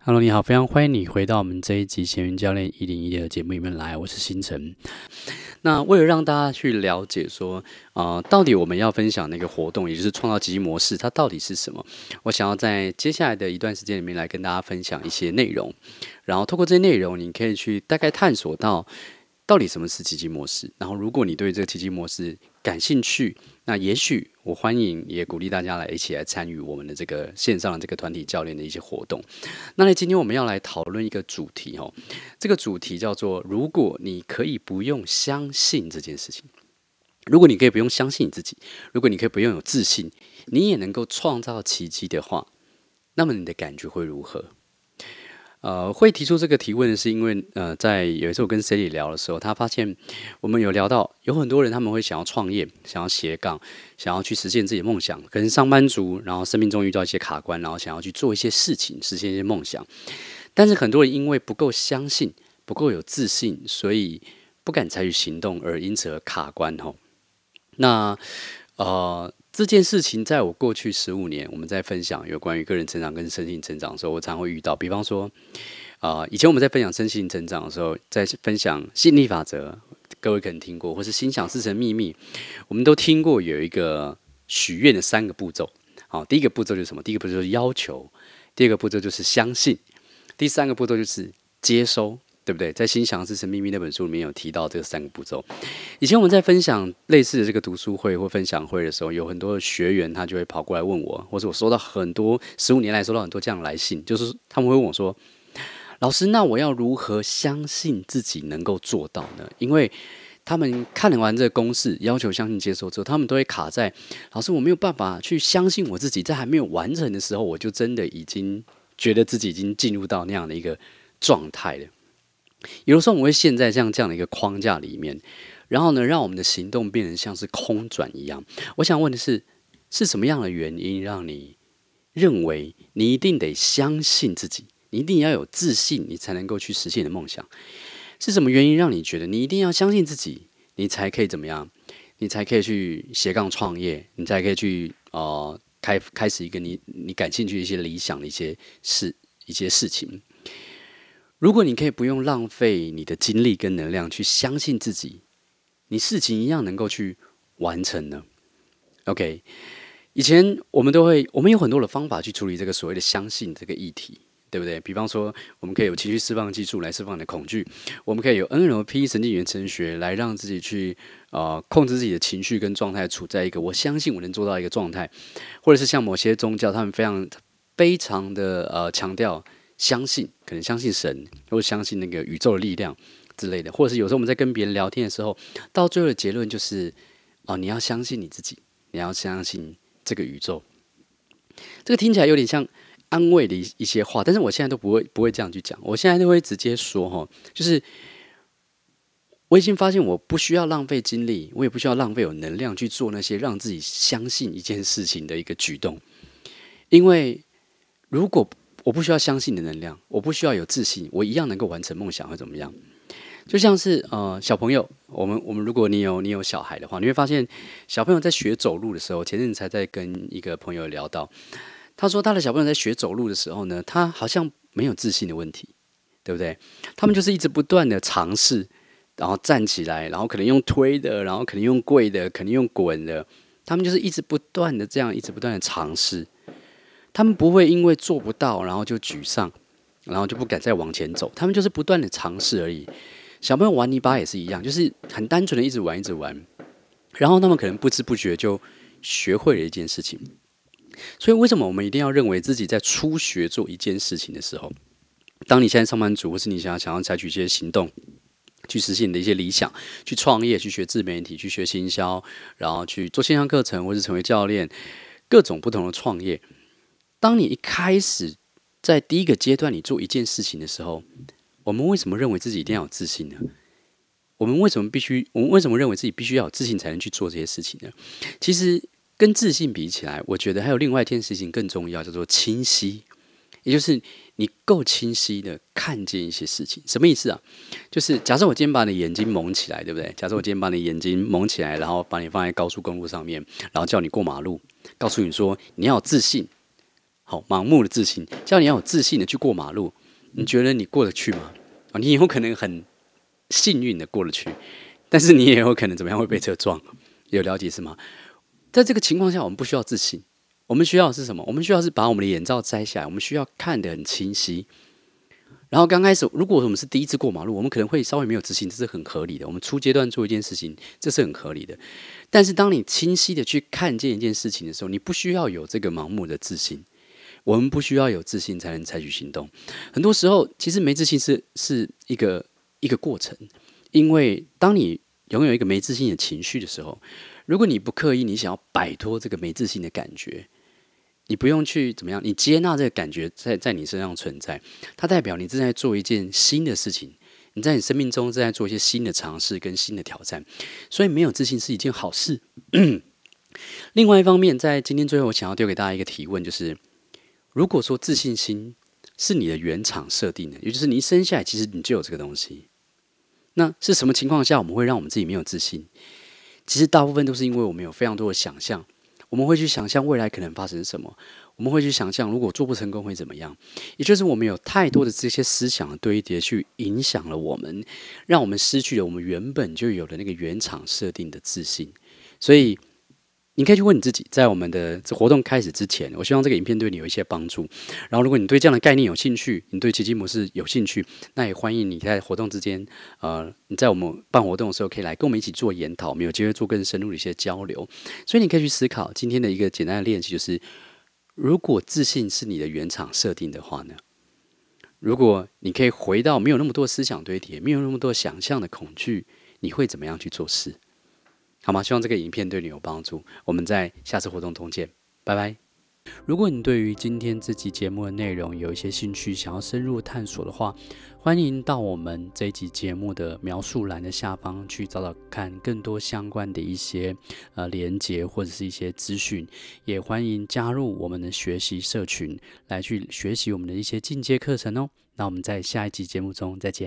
Hello，你好，非常欢迎你回到我们这一集闲云教练一零一的节目里面来，我是星辰。那为了让大家去了解说，啊、呃，到底我们要分享那个活动，也就是创造奇迹模式，它到底是什么？我想要在接下来的一段时间里面来跟大家分享一些内容，然后透过这些内容，你可以去大概探索到。到底什么是奇迹模式？然后，如果你对这个奇迹模式感兴趣，那也许我欢迎也鼓励大家来一起来参与我们的这个线上的这个团体教练的一些活动。那，今天我们要来讨论一个主题哦，这个主题叫做：如果你可以不用相信这件事情，如果你可以不用相信你自己，如果你可以不用有自信，你也能够创造奇迹的话，那么你的感觉会如何？呃，会提出这个提问是因为，呃，在有一次我跟 Sally 聊的时候，他发现我们有聊到有很多人他们会想要创业，想要斜杠，想要去实现自己的梦想，可能上班族，然后生命中遇到一些卡关，然后想要去做一些事情，实现一些梦想。但是很多人因为不够相信，不够有自信，所以不敢采取行动，而因此而卡关吼。那呃。这件事情在我过去十五年，我们在分享有关于个人成长跟身心成长的时候，我常会遇到。比方说，啊、以前我们在分享身心成长的时候，在分享吸引力法则，各位可能听过，或是心想事成秘密，我们都听过有一个许愿的三个步骤。好，第一个步骤就是什么？第一个步骤就是要求，第二个步骤就是相信，第三个步骤就是接收。对不对？在《心想事成秘密》那本书里面有提到这三个步骤。以前我们在分享类似的这个读书会或分享会的时候，有很多的学员他就会跑过来问我，或者我收到很多十五年来收到很多这样的来信，就是他们会问我说：“老师，那我要如何相信自己能够做到呢？”因为他们看完这个公式，要求相信接受之后，他们都会卡在：“老师，我没有办法去相信我自己，在还没有完成的时候，我就真的已经觉得自己已经进入到那样的一个状态了。”有的时候我们会陷在这样这样的一个框架里面，然后呢，让我们的行动变成像是空转一样。我想问的是，是什么样的原因让你认为你一定得相信自己，你一定要有自信，你才能够去实现你的梦想？是什么原因让你觉得你一定要相信自己，你才可以怎么样？你才可以去斜杠创业，你才可以去呃开开始一个你你感兴趣的一些理想的一些事一些事情？如果你可以不用浪费你的精力跟能量去相信自己，你事情一样能够去完成呢？OK，以前我们都会，我们有很多的方法去处理这个所谓的相信这个议题，对不对？比方说，我们可以有情绪释放技术来释放你的恐惧，我们可以有 NLP 神经语言程学来让自己去呃控制自己的情绪跟状态，处在一个我相信我能做到一个状态，或者是像某些宗教，他们非常非常的呃强调。相信，可能相信神，或相信那个宇宙的力量之类的，或者是有时候我们在跟别人聊天的时候，到最后的结论就是：哦，你要相信你自己，你要相信这个宇宙。这个听起来有点像安慰的一一些话，但是我现在都不会不会这样去讲，我现在都会直接说：哈，就是我已经发现，我不需要浪费精力，我也不需要浪费有能量去做那些让自己相信一件事情的一个举动，因为如果我不需要相信你的能量，我不需要有自信，我一样能够完成梦想，会怎么样？就像是呃小朋友，我们我们如果你有你有小孩的话，你会发现小朋友在学走路的时候，前阵子才在跟一个朋友聊到，他说他的小朋友在学走路的时候呢，他好像没有自信的问题，对不对？他们就是一直不断的尝试，然后站起来，然后可能用推的，然后可能用跪的，可能用滚的，他们就是一直不断的这样，一直不断的尝试。他们不会因为做不到，然后就沮丧，然后就不敢再往前走。他们就是不断的尝试而已。小朋友玩泥巴也是一样，就是很单纯的一直玩，一直玩。然后他们可能不知不觉就学会了一件事情。所以，为什么我们一定要认为自己在初学做一件事情的时候，当你现在上班族，或是你想要想要采取一些行动，去实现你的一些理想，去创业，去学自媒体，去学行销，然后去做线上课程，或是成为教练，各种不同的创业。当你一开始在第一个阶段，你做一件事情的时候，我们为什么认为自己一定要有自信呢？我们为什么必须？我们为什么认为自己必须要有自信才能去做这些事情呢？其实跟自信比起来，我觉得还有另外一件事情更重要，叫做清晰。也就是你够清晰的看见一些事情，什么意思啊？就是假设我今天把你眼睛蒙起来，对不对？假设我今天把你眼睛蒙起来，然后把你放在高速公路上面，然后叫你过马路，告诉你说你要有自信。好，盲目的自信，叫你要有自信的去过马路，你觉得你过得去吗？啊，你以后可能很幸运的过得去，但是你也有可能怎么样会被车撞，有了解是吗？在这个情况下，我们不需要自信，我们需要的是什么？我们需要是把我们的眼罩摘下来，我们需要看得很清晰。然后刚开始，如果我们是第一次过马路，我们可能会稍微没有自信，这是很合理的。我们初阶段做一件事情，这是很合理的。但是当你清晰的去看见一件事情的时候，你不需要有这个盲目的自信。我们不需要有自信才能采取行动。很多时候，其实没自信是是一个一个过程，因为当你拥有一个没自信的情绪的时候，如果你不刻意，你想要摆脱这个没自信的感觉。你不用去怎么样，你接纳这个感觉在在你身上存在，它代表你正在做一件新的事情，你在你生命中正在做一些新的尝试跟新的挑战，所以没有自信是一件好事。另外一方面，在今天最后，我想要丢给大家一个提问，就是如果说自信心是你的原厂设定的，也就是你一生下来其实你就有这个东西，那是什么情况下我们会让我们自己没有自信？其实大部分都是因为我们有非常多的想象。我们会去想象未来可能发生什么，我们会去想象如果做不成功会怎么样，也就是我们有太多的这些思想的堆叠去影响了我们，让我们失去了我们原本就有的那个原厂设定的自信，所以。你可以去问你自己，在我们的这活动开始之前，我希望这个影片对你有一些帮助。然后，如果你对这样的概念有兴趣，你对奇迹模式有兴趣，那也欢迎你在活动之间，呃，你在我们办活动的时候，可以来跟我们一起做研讨，我们有机会做更深入的一些交流。所以，你可以去思考今天的一个简单的练习，就是如果自信是你的原厂设定的话呢？如果你可以回到没有那么多思想堆叠，没有那么多想象的恐惧，你会怎么样去做事？好吗？希望这个影片对你有帮助。我们在下次活动中见，拜拜。如果你对于今天这集节目的内容有一些兴趣，想要深入探索的话，欢迎到我们这一集节目的描述栏的下方去找找看更多相关的一些呃连接或者是一些资讯。也欢迎加入我们的学习社群，来去学习我们的一些进阶课程哦。那我们在下一集节目中再见。